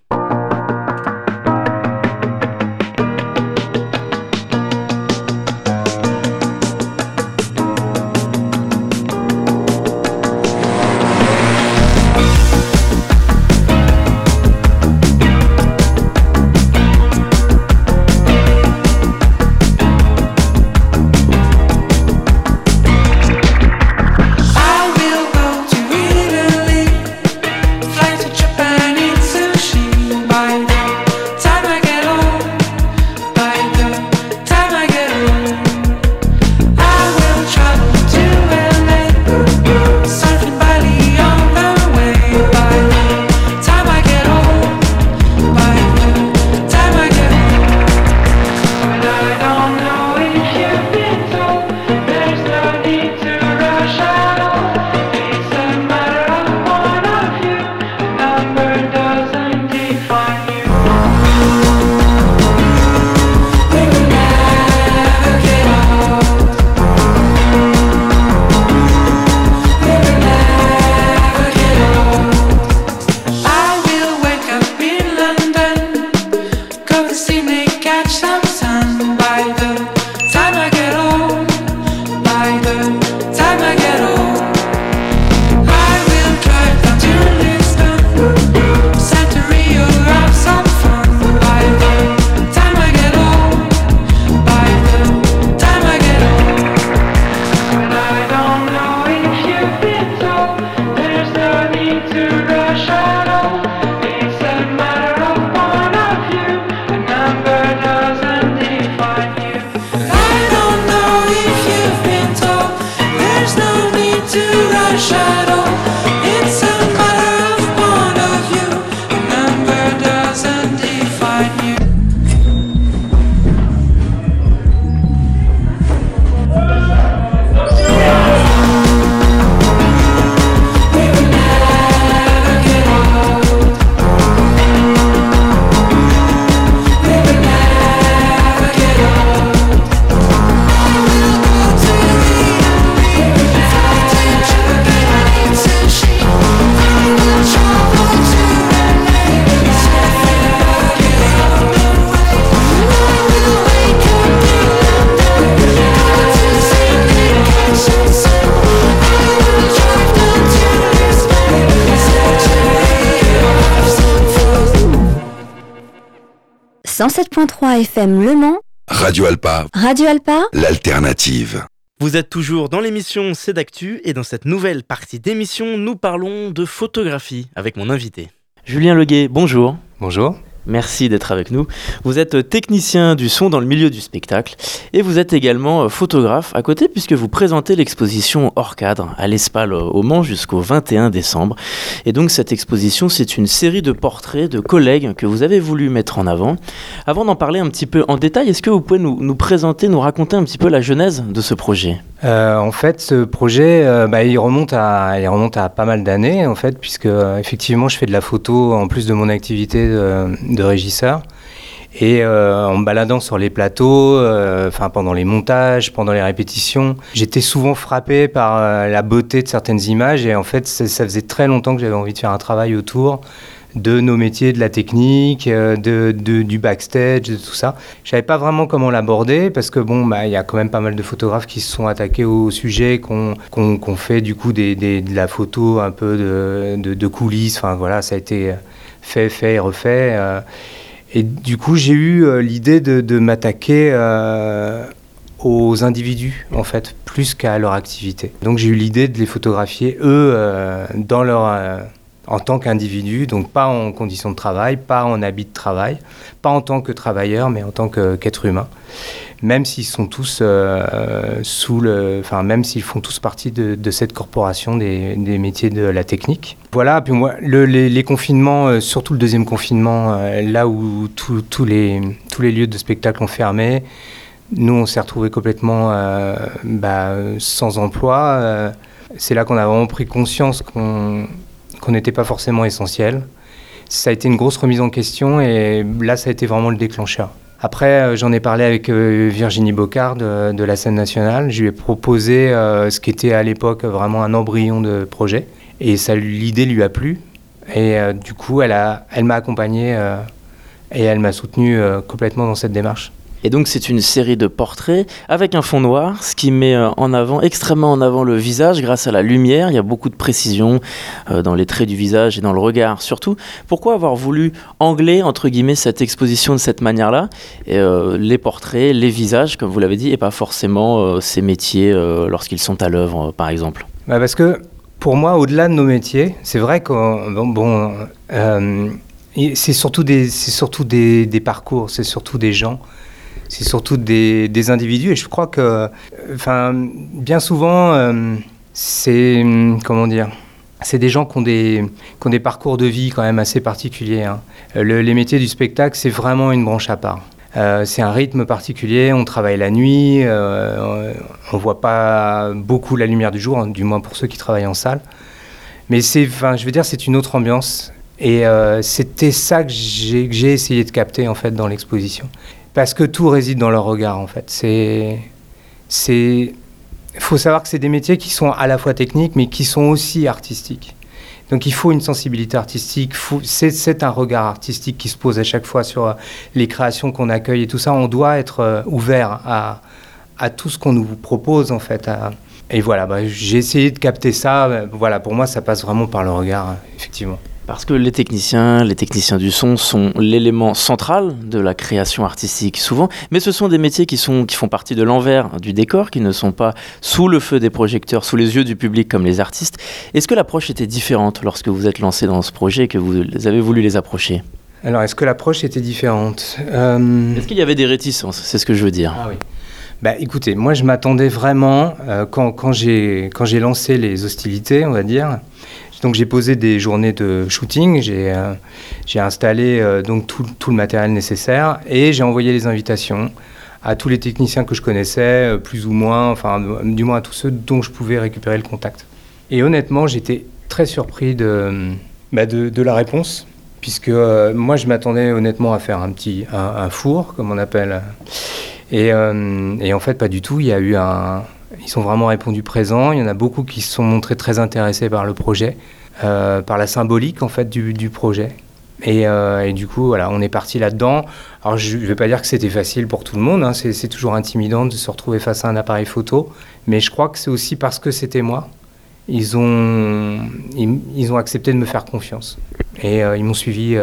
FM Le Mans. Radio Alpa. Radio Alpa. L'alternative. Vous êtes toujours dans l'émission C'est d'actu et dans cette nouvelle partie d'émission, nous parlons de photographie avec mon invité. Julien Leguet, bonjour. Bonjour. Merci d'être avec nous. Vous êtes technicien du son dans le milieu du spectacle et vous êtes également euh, photographe à côté puisque vous présentez l'exposition hors cadre à l'Espal euh, au Mans jusqu'au 21 décembre. Et donc cette exposition, c'est une série de portraits de collègues que vous avez voulu mettre en avant. Avant d'en parler un petit peu en détail, est-ce que vous pouvez nous, nous, présenter, nous raconter un petit peu la genèse de ce projet? Euh, En fait, ce projet, bah, il, remonte à, il remonte à pas mal d'années en fait, puisque effectivement, je fais de la photo en plus de mon activité de de régisseur. Et euh, en me baladant sur les plateaux, euh, enfin pendant les montages, pendant les répétitions, j'étais souvent frappé par euh, la beauté de certaines images. Et en fait, ça, faisait très longtemps que j'avais envie de faire un travail autour de nos métiers, de la technique, de, du backstage, de tout ça. Je savais pas vraiment comment l'aborder parce que bon, bah, il y a quand même pas mal de photographes qui se sont attaqués au sujet, qu'on qu fait du coup de la photo un peu de, de, coulisses. Enfin voilà, ça a été fait, fait et refait. Euh, et du coup, j'ai eu euh, l'idée de, m'attaquer euh, aux individus, en fait, plus qu'à leur activité. Donc j'ai eu l'idée de les photographier, eux, dans leur, en tant qu'individus, donc pas en conditions de travail, pas en habit de travail, pas en tant que travailleur, mais en tant qu'être humain même s'ils sont tous euh, sous le, enfin même s'ils font tous partie de, cette corporation des, métiers de la technique. Voilà. Puis moi, les, confinements, euh, surtout le deuxième confinement, euh, là où tous les tous les lieux de spectacle ont fermé. nous, on s'est retrouvés complètement bah, sans emploi. c'est là qu'on a vraiment pris conscience qu'on n'était pas forcément essentiel. Ça a été une grosse remise en question et là, ça a été vraiment le déclencheur. Après, euh, j'en ai parlé avec euh, Virginie Bocard de, la scène nationale. Je lui ai proposé euh, ce qui était à l'époque vraiment un embryon de projet. Et l'idée lui a plu. Et du coup, elle m'a accompagné et elle m'a soutenu complètement dans cette démarche. Et donc c'est une série de portraits avec un fond noir, ce qui met euh, en avant, extrêmement en avant le visage grâce à la lumière. Il y a beaucoup de précision euh, dans les traits du visage et dans le regard surtout. Pourquoi avoir voulu angler, entre guillemets, cette exposition de cette manière-là? Euh, Les portraits, les visages, comme vous l'avez dit, et pas forcément ces métiers lorsqu'ils sont à l'œuvre, par exemple bah Parce que pour moi, au-delà de nos métiers, c'est vrai que bon, c'est surtout, des, surtout des, des parcours, c'est surtout des gens c'est surtout des, individus. Et je crois que, enfin, bien souvent, euh, c'est comment dire. C'est des gens qui ont des, qui ont des parcours de vie quand même assez particuliers. Hein. les métiers du spectacle, c'est vraiment une branche à part. Euh, c'est un rythme particulier, on travaille la nuit, euh, on ne voit pas beaucoup la lumière du jour, hein, du moins pour ceux qui travaillent en salle. Mais c'est, enfin, je veux dire, c'est une autre ambiance. Et c'était ça que j'ai essayé de capter en fait dans l'exposition parce que tout réside dans leur regard en fait. C'est, c'est, faut savoir que c'est des métiers qui sont à la fois techniques, mais qui sont aussi artistiques. Donc il faut une sensibilité artistique, c'est, un regard artistique qui se pose à chaque fois sur euh, les créations qu'on accueille et tout ça. On doit être euh, ouvert à, tout ce qu'on nous propose en fait. et voilà, bah, j'ai essayé de capter ça. Voilà, pour moi, ça passe vraiment par le regard, effectivement. Parce que les techniciens, les techniciens du son sont l'élément central de la création artistique souvent, mais ce sont des métiers qui, sont, qui font partie de l'envers du décor, qui ne sont pas sous le feu des projecteurs, sous les yeux du public comme les artistes. Est-ce que l'approche était différente lorsque vous êtes lancé dans ce projet et que vous avez voulu les approcher? Alors, est-ce que l'approche était différente? Euh, Est-ce qu'il y avait des réticences? C'est ce que je veux dire. Ah oui. Bah, écoutez, moi je m'attendais vraiment, euh, quand, quand j'ai lancé les hostilités, on va dire, donc j'ai posé des journées de shooting, j'ai euh, installé euh, donc tout, tout, le matériel nécessaire et j'ai envoyé les invitations à tous les techniciens que je connaissais, euh, plus ou moins, enfin du moins à tous ceux dont je pouvais récupérer le contact. Et honnêtement, j'étais très surpris de, bah, de, la réponse, puisque moi je m'attendais honnêtement à faire un petit un, four, comme on appelle. Et, et, en fait, pas du tout. Il y a eu un, ils ont vraiment répondu présent. Il y en a beaucoup qui se sont montrés très intéressés par le projet, euh, par la symbolique en fait du, projet. Euh, et, du coup, voilà, on est parti là-dedans. Alors, je ne vais pas dire que c'était facile pour tout le monde. Hein. C'est toujours intimidant de se retrouver face à un appareil photo. Mais je crois que c'est aussi parce que c'était moi. Ils ont, ils, ont accepté de me faire confiance. Et euh, ils m'ont suivi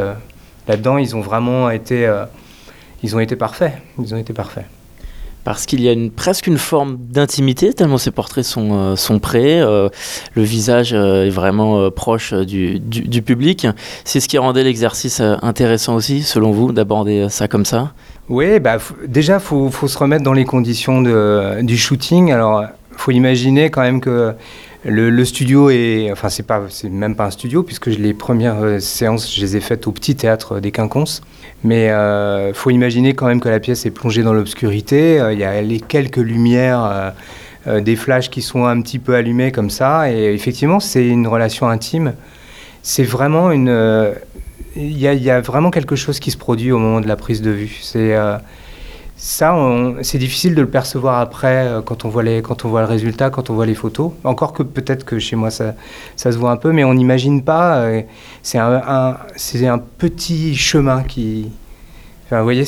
là-dedans. Ils ont vraiment été, ils ont été parfaits. Ils ont été parfaits parce qu'il y a une, presque une forme d'intimité, tellement ces portraits sont, euh, sont prêts, euh, le visage euh, est vraiment proche du, du, public. C'est ce qui rendait l'exercice intéressant aussi, selon vous, d'aborder ça comme ça? Oui, bah, déjà, il faut, faut, se remettre dans les conditions du shooting. Alors, il faut imaginer quand même que le, studio est, enfin c'est pas, c'est même pas un studio puisque les premières euh, séances je les ai faites au petit théâtre des Quinconces. Mais euh, faut imaginer quand même que la pièce est plongée dans l'obscurité. Euh, il y a les quelques lumières, des flashs qui sont un petit peu allumés comme ça. Et effectivement, c'est une relation intime. C'est vraiment une, il y, y, a vraiment quelque chose qui se produit au moment de la prise de vue. C'est ça, c'est difficile de le percevoir après euh, quand on, voit les, quand on voit le résultat, quand on voit les photos. Encore que peut-être que chez moi ça, ça se voit un peu, mais on n'imagine pas. Euh, c'est un, un, petit chemin qui. Vous voyez,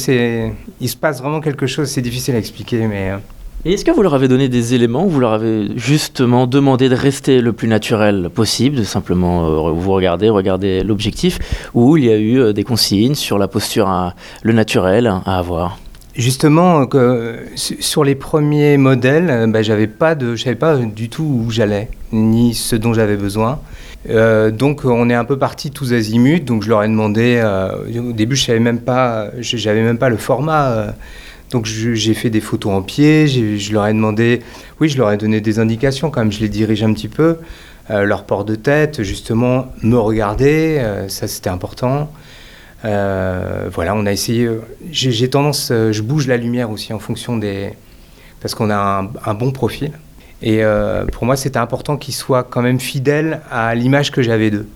il se passe vraiment quelque chose. C'est difficile à expliquer, mais. Euh. Est-ce que vous leur avez donné des éléments Vous leur avez justement demandé de rester le plus naturel possible, de simplement vous regarder, regarder l'objectif, ou il y a eu des consignes sur la posture, le naturel à avoir? Justement, sur les premiers modèles, euh, bah, j'avais pas de, je savais pas du tout où j'allais, ni ce dont j'avais besoin. Euh, donc on est un peu parti tous azimuts. Donc je leur ai demandé. Euh, au début, je savais même pas, même pas le format. donc j'ai fait des photos en pied. Je leur ai demandé. Oui, je leur ai donné des indications quand même. Je les dirige un petit peu. leur port de tête, justement, me regarder, ça c'était important. Voilà, on a essayé. J'ai tendance, je bouge la lumière aussi en fonction des. Parce qu'on a un, bon profil. Et pour moi, c'était important qu'ils soient quand même fidèles à l'image que j'avais d'eux.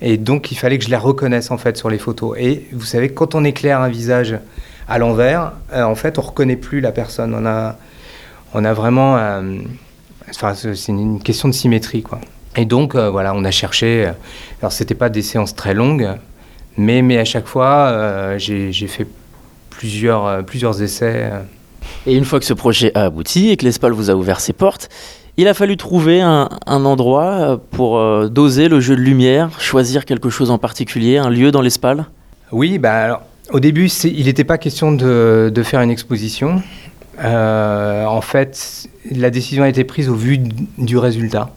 Et donc, il fallait que je les reconnaisse en fait sur les photos. Et vous savez, quand on éclaire un visage à l'envers, euh, en fait, on reconnaît plus la personne. On a, on a vraiment, euh, c'est une question de symétrie, quoi. Et donc, euh, voilà, on a cherché. Alors, c'était pas des séances très longues, mais, mais à chaque fois, j'ai fait plusieurs, plusieurs essais. Et une fois que ce projet a abouti et que l'ESPAL vous a ouvert ses portes, il a fallu trouver un, endroit euh, pour euh, doser le jeu de lumière, choisir quelque chose en particulier, un lieu dans l'Espal? Oui, bah, au début, il n'était pas question de, faire une exposition. Euh, en fait, la décision a été prise au vu du résultat.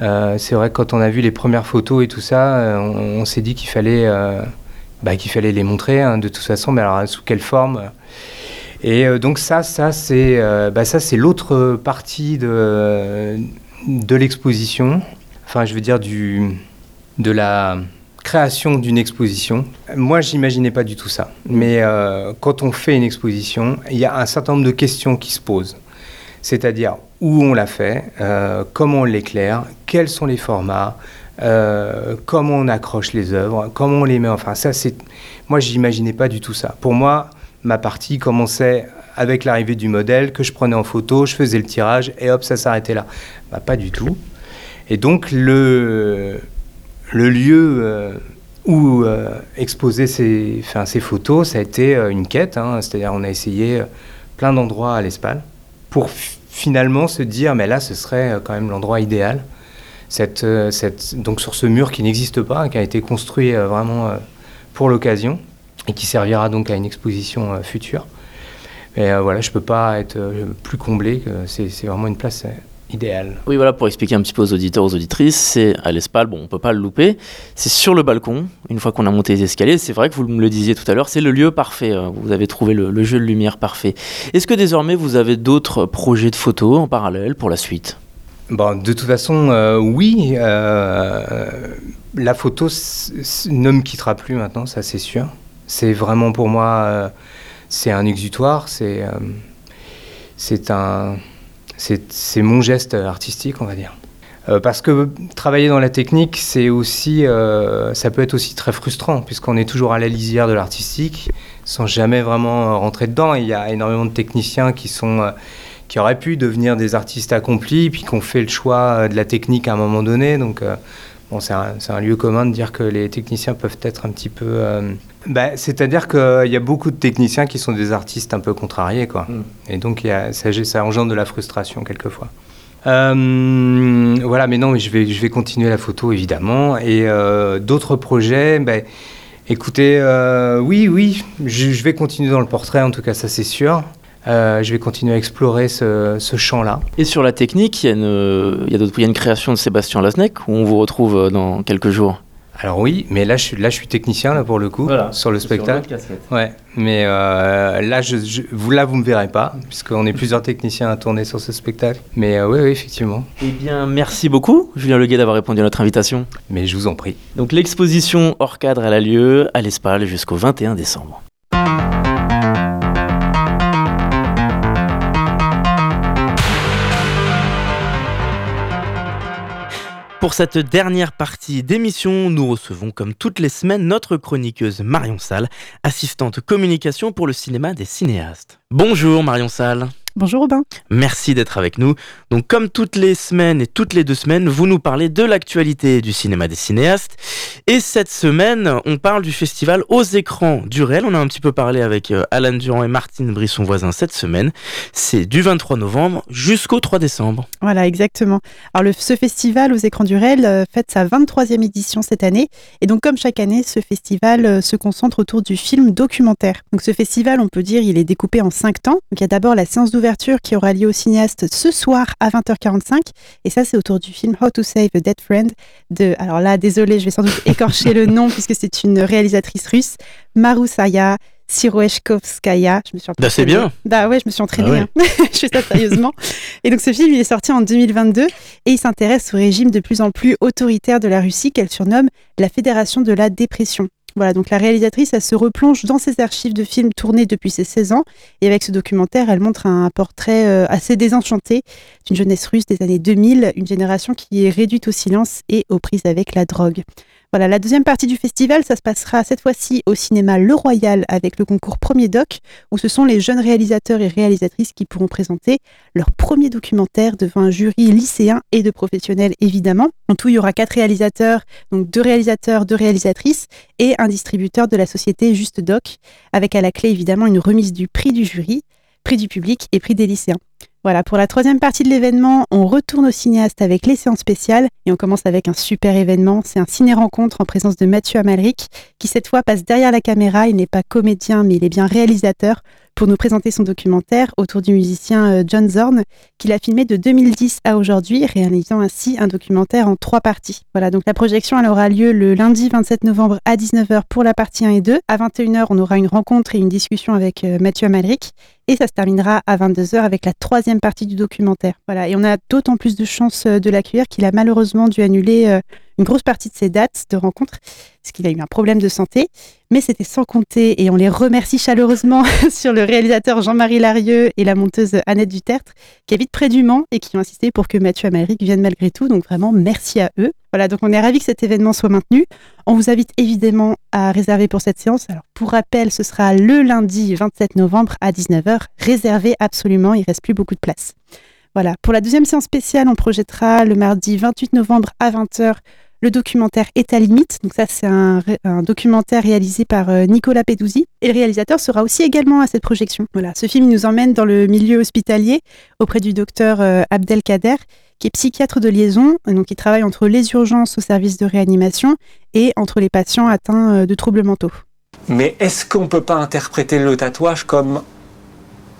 C'est vrai que quand on a vu les premières photos et tout ça, on, s'est dit qu'il fallait, bah, qu'il fallait les montrer hein, de toute façon, mais alors sous quelle forme? Et euh, donc ça, ça c'est euh, bah, ça c'est l'autre partie de, de l'exposition. Enfin, je veux dire du de la création d'une exposition. Moi, j'imaginais pas du tout ça. Mais euh, quand on fait une exposition, il y a un certain nombre de questions qui se posent. C'est-à-dire où on l'a fait, comment on l'éclaire, quels sont les formats, comment on accroche les œuvres, comment on les met. Enfin, ça, c'est. Moi, j'imaginais pas du tout ça. Pour moi, ma partie commençait avec l'arrivée du modèle que je prenais en photo, je faisais le tirage et hop, ça s'arrêtait là. Bah, pas du tout. Et donc le, le lieu euh, où euh, exposer ces, photos, ça a été euh, une quête. Hein. C'est-à-dire on a essayé plein d'endroits à l'Espal pour finalement se dire, mais là, ce serait quand même l'endroit idéal. Cette, donc sur ce mur qui n'existe pas, qui a été construit vraiment pour l'occasion et qui servira donc à une exposition euh, future. Mais euh, voilà, je ne peux pas être euh, plus comblé, c'est vraiment une place Oui, voilà, pour expliquer un petit peu aux auditeurs, aux auditrices, c'est à l'Espal, bon, on ne peut pas le louper, c'est sur le balcon, une fois qu'on a monté les escaliers, c'est vrai que vous me le disiez tout à l'heure, c'est le lieu parfait, vous avez trouvé le, jeu de lumière parfait. Est-ce que désormais vous avez d'autres projets de photos en parallèle pour la suite? Bon, de toute façon, oui. la photo ne me quittera plus maintenant, ça c'est sûr. C'est vraiment pour moi, euh, c'est un exutoire, c'est euh, c'est un, c'est mon geste artistique, on va dire. Euh, parce que travailler dans la technique, c'est aussi, ça peut être aussi très frustrant, puisqu'on est toujours à la lisière de l'artistique, sans jamais vraiment rentrer dedans. Il y a énormément de techniciens qui sont qui auraient pu devenir des artistes accomplis, puis qui ont fait le choix de la technique à un moment donné. Donc, bon, c'est un, un, lieu commun de dire que les techniciens peuvent être un petit peu bah, C'est-à-dire qu'il y a beaucoup de techniciens qui sont des artistes un peu contrariés, quoi. Mm. Et donc, y a, ça, ça, engendre de la frustration quelquefois. Euh, voilà, mais non, je vais, je vais continuer la photo, évidemment. Et euh, d'autres projets, bah, écoutez, euh, oui, oui, je, je, vais continuer dans le portrait, en tout cas, ça c'est sûr. Je vais continuer à explorer ce, ce champ-là. Et sur la technique, il y, a une, il, y a il y a une création de Sébastien Lasnek, où on vous retrouve dans quelques jours. Alors oui, mais là je suis, là, je suis technicien là, pour le coup, sur le spectacle. ouais, mais euh, là, je, vous, là, vous me verrez pas, puisqu'on est plusieurs techniciens à tourner sur ce spectacle. Mais euh, oui, oui, effectivement. Eh bien, merci beaucoup, Julien Leguet, d'avoir répondu à notre invitation. Mais je vous en prie. Donc l'exposition hors cadre, elle a lieu à l'Espal jusqu'au 21 décembre. Pour cette dernière partie d'émission, nous recevons comme toutes les semaines notre chroniqueuse Marion Salle, assistante communication pour le cinéma des cinéastes. Bonjour Marion Salle. Bonjour Robin. Merci d'être avec nous. Donc comme toutes les semaines et toutes les deux semaines, vous nous parlez de l'actualité du cinéma des cinéastes. Et cette semaine, on parle du festival Aux écrans du réel. On a un petit peu parlé avec euh, Alan Durand et Martine Brisson voisin cette semaine. C'est du 23 novembre jusqu'au 3 décembre. Voilà, exactement. Alors ce festival Aux écrans du réel euh, fête sa 23e édition cette année. Et donc comme chaque année, ce festival euh, se concentre autour du film documentaire. Donc ce festival, on peut dire, il est découpé en cinq temps. Donc il y a d'abord la séance ouverture qui aura lieu au cinéaste ce soir à 20h45. Et ça, c'est autour du film How to Save a Dead Friend de, alors là, désolé, je vais sans doute écorcher le nom puisque c'est une réalisatrice russe, Marusaya Siroeshkovskaya. Je me suis bah, c'est bien. Bah ouais, je me suis entraînée. Ah hein. je fais ça sérieusement. Et donc ce film, il est sorti en 2022 et il s'intéresse au régime de plus en plus autoritaire de la Russie qu'elle surnomme la Fédération de la dépression. Voilà, donc la réalisatrice, elle se replonge dans ses archives de films tournés depuis ses 16 ans. Et avec ce documentaire, elle montre un portrait euh, assez désenchanté d'une jeunesse russe des années 2000, une génération qui est réduite au silence et aux prises avec la drogue. Voilà, la deuxième partie du festival, ça se passera cette fois-ci au cinéma Le Royal avec le concours Premier Doc, où ce sont les jeunes réalisateurs et réalisatrices qui pourront présenter leur premier documentaire devant un jury lycéen et de professionnels évidemment. En tout, il y aura quatre réalisateurs, donc deux réalisateurs, deux réalisatrices et un distributeur de la société Juste Doc, avec à la clé évidemment une remise du prix du jury, prix du public et prix des lycéens. Voilà, pour la troisième partie de l'événement, on retourne au cinéaste avec les séances spéciales et on commence avec un super événement. C'est un ciné-rencontre en présence de Mathieu Amalric qui cette fois passe derrière la caméra. Il n'est pas comédien mais il est bien réalisateur pour nous présenter son documentaire autour du musicien euh, John Zorn, qu'il a filmé de 2010 à aujourd'hui, réalisant ainsi un documentaire en trois parties. Voilà, donc la projection aura lieu le lundi 27 novembre à 19h pour la partie 1 et 2. À 21h, on aura une rencontre et une discussion avec euh, Mathieu Amalric. Et ça se terminera à 22h avec la troisième partie du documentaire. Voilà, et on a d'autant plus de chances euh, de l'accueillir qu'il a malheureusement dû annuler une grosse partie de ses dates de rencontre, parce qu'il a eu un problème de santé. Mais c'était sans compter, et on les remercie chaleureusement sur le réalisateur Jean-Marie Larieux et la monteuse Annette Dutertre, qui habitent près du Mans et qui ont insisté pour que Mathieu Amérique vienne malgré tout. Donc vraiment, merci à eux. Voilà, donc on est ravis que cet événement soit maintenu. On vous invite évidemment à réserver pour cette séance. Alors pour rappel, ce sera le lundi 27 novembre à 19h. Réservez absolument, il reste plus beaucoup de place. Voilà, pour la deuxième séance spéciale, on projettera le mardi 28 novembre à 20h le documentaire État limite. Donc ça, c'est un, documentaire réalisé par euh, Nicolas Peduzzi. Et le réalisateur sera aussi également à cette projection. Voilà, ce film nous emmène dans le milieu hospitalier auprès du docteur euh, Abdelkader, qui est psychiatre de liaison, donc qui travaille entre les urgences au service de réanimation et entre les patients atteints euh, de troubles mentaux. Mais est-ce qu'on ne peut pas interpréter le tatouage comme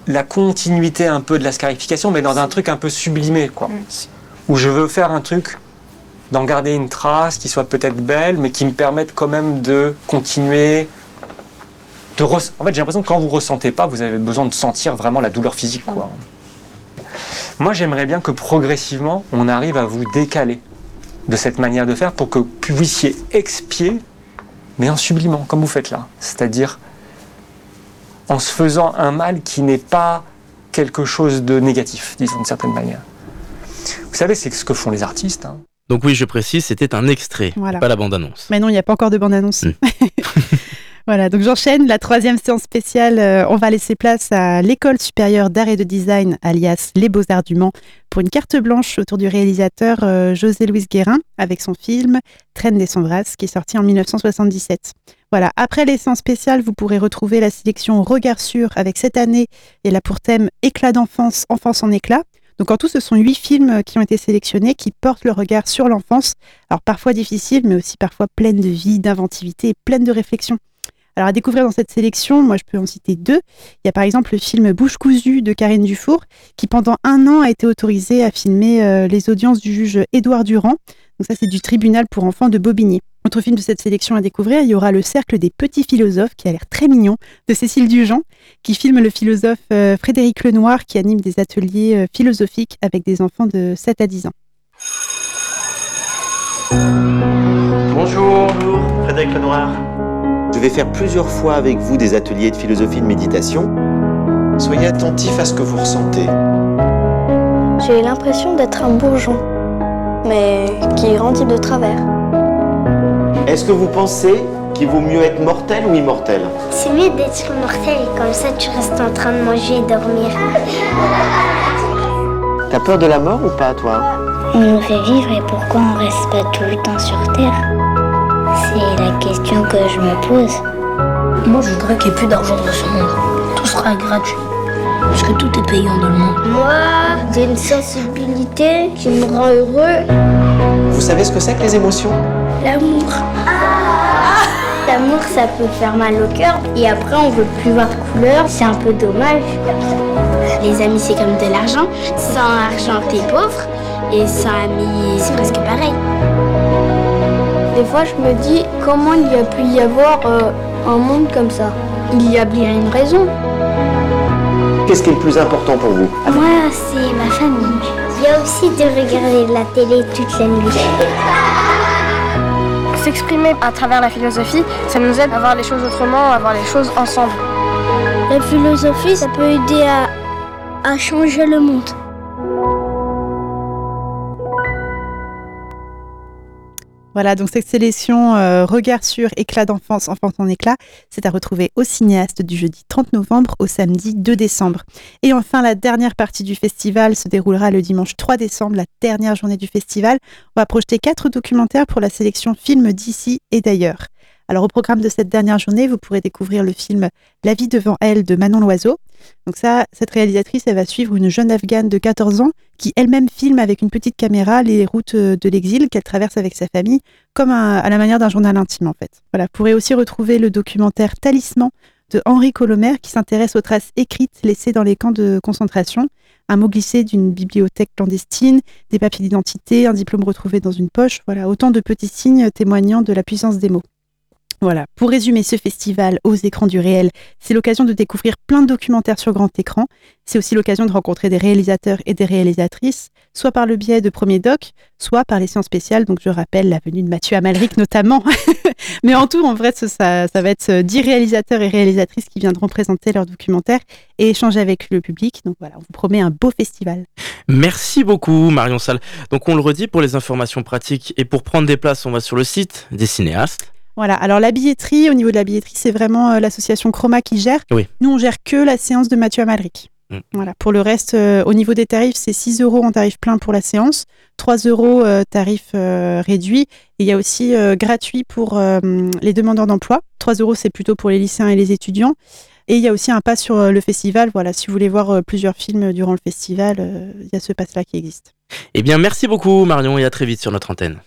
la continuité un peu de la scarification, mais dans un truc un peu sublimé, quoi? Mm. Où je veux faire un truc d'en garder une trace qui soit peut-être belle, mais qui me permette quand même de continuer. De En fait, j'ai l'impression que quand vous ressentez pas, vous avez besoin de sentir vraiment la douleur physique. Quoi. Moi, j'aimerais bien que progressivement, on arrive à vous décaler de cette manière de faire pour que vous puissiez expier, mais en sublimant, comme vous faites là. C'est-à-dire en se faisant un mal qui n'est pas quelque chose de négatif, disons d'une certaine manière. Vous savez, c'est ce que font les artistes. Hein. Donc oui, je précise, c'était un extrait, pas la bande-annonce. Mais non, il n'y a pas encore de bande-annonce. Hmm. voilà, donc j'enchaîne. La troisième séance spéciale, euh, on va laisser place à l'École supérieure d'art et de design, alias les Beaux-Arts du Mans, pour une carte blanche autour du réalisateur euh, José-Louis Guérin, avec son film Traîne des Sombras, qui est sorti en 1977. Voilà, après les séances spéciales, vous pourrez retrouver la sélection Regard sûr avec cette année, et là pour thème Éclat d'enfance, enfance en éclat. Donc en tout, ce sont huit films qui ont été sélectionnés qui portent le regard sur l'enfance. Alors parfois difficile, mais aussi parfois pleine de vie, d'inventivité et pleine de réflexion. Alors à découvrir dans cette sélection, moi je peux en citer deux. Il y a par exemple le film Bouche cousue de Karine Dufour, qui pendant un an a été autorisé à filmer euh, les audiences du juge Édouard Durand. Donc ça c'est du tribunal pour enfants de Bobigny. Autre film de cette sélection à découvrir, il y aura Le Cercle des petits philosophes, qui a l'air très mignon, de Cécile Dujean, qui filme le philosophe euh, Frédéric Lenoir, qui anime des ateliers euh, philosophiques avec des enfants de 7 à 10 ans. Bonjour, Frédéric Lenoir. Je vais faire plusieurs fois avec vous des ateliers de philosophie de méditation. Soyez attentif à ce que vous ressentez. J'ai l'impression d'être un bourgeon, mais qui grandit de travers. Est-ce que vous pensez qu'il vaut mieux être mortel ou immortel? C'est mieux d'être mortel, comme ça tu restes en train de manger et dormir. T'as peur de la mort ou pas, toi? On nous fait vivre et pourquoi on reste pas tout le temps sur Terre? C'est la question que je me pose. Moi, je voudrais qu'il n'y ait plus d'argent dans ce monde. Tout sera gratuit. Parce que tout est payant dans le monde. Moi, j'ai une sensibilité qui me rend heureux. Vous savez ce que c'est que les émotions? L'amour. L'amour, ça peut faire mal au cœur. Et après, on veut plus voir de couleur. C'est un peu dommage. Les amis, c'est comme de l'argent. Sans argent, t'es pauvre. Et sans amis, c'est presque pareil. Des fois, je me dis comment il y a pu y avoir euh, un monde comme ça? Il y a bien une raison. Qu'est-ce qui est le plus important pour vous? Moi, c'est ma famille. Il y a aussi de regarder la télé toute la nuit. s'exprimer à travers la philosophie, ça nous aide à voir les choses autrement, à voir les choses ensemble. La philosophie, ça peut aider à, à changer le monde. Voilà, donc cette sélection euh, Regard sur éclat d'enfance, enfance en éclat, c'est à retrouver au cinéaste du jeudi 30 novembre au samedi 2 décembre. Et enfin, la dernière partie du festival se déroulera le dimanche 3 décembre, la dernière journée du festival. On va projeter quatre documentaires pour la sélection films d'ici et d'ailleurs. Alors au programme de cette dernière journée, vous pourrez découvrir le film La vie devant elle de Manon Loiseau. Donc ça, cette réalisatrice, elle va suivre une jeune afghane de 14 ans qui elle-même filme avec une petite caméra les routes de l'exil qu'elle traverse avec sa famille, comme à la manière d'un journal intime en fait. Voilà, vous pourrez aussi retrouver le documentaire Talisman de Henri Colomer qui s'intéresse aux traces écrites laissées dans les camps de concentration, un mot glissé d'une bibliothèque clandestine, des papiers d'identité, un diplôme retrouvé dans une poche, voilà, autant de petits signes témoignant de la puissance des mots. Voilà, pour résumer ce festival aux écrans du réel, c'est l'occasion de découvrir plein de documentaires sur grand écran. C'est aussi l'occasion de rencontrer des réalisateurs et des réalisatrices, soit par le biais de Premier Doc, soit par les séances spéciales. Donc je rappelle la venue de Mathieu Amalric notamment. Mais en tout, en vrai, ça, ça va être 10 réalisateurs et réalisatrices qui viendront présenter leurs documentaires et échanger avec le public. Donc voilà, on vous promet un beau festival. Merci beaucoup Marion Salle. Donc on le redit pour les informations pratiques et pour prendre des places, on va sur le site des cinéastes. Voilà, alors la billetterie, au niveau de la billetterie, c'est vraiment euh, l'association Chroma qui gère. Oui. Nous, on gère que la séance de Mathieu Amalric. Mm. Voilà. Pour le reste, euh, au niveau des tarifs, c'est 6 euros en tarif plein pour la séance, 3 euros euh, tarif réduit. Et il y a aussi gratuit pour les demandeurs d'emploi. 3 euros, c'est plutôt pour les lycéens et les étudiants. Et il y a aussi un pass sur le festival. Voilà, si vous voulez voir plusieurs films durant le festival, il y a ce pass-là qui existe. Eh bien, merci beaucoup Marion et à très vite sur notre antenne.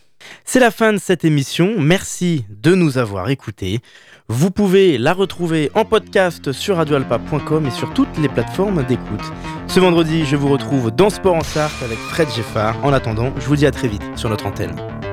C'est la fin de cette émission. Merci de nous avoir écoutés. Vous pouvez la retrouver en podcast sur radioalpa.com et sur toutes les plateformes d'écoute. Ce vendredi, je vous retrouve dans Sport en Sarthe avec Fred Geffard. En attendant, je vous dis à très vite sur notre antenne. «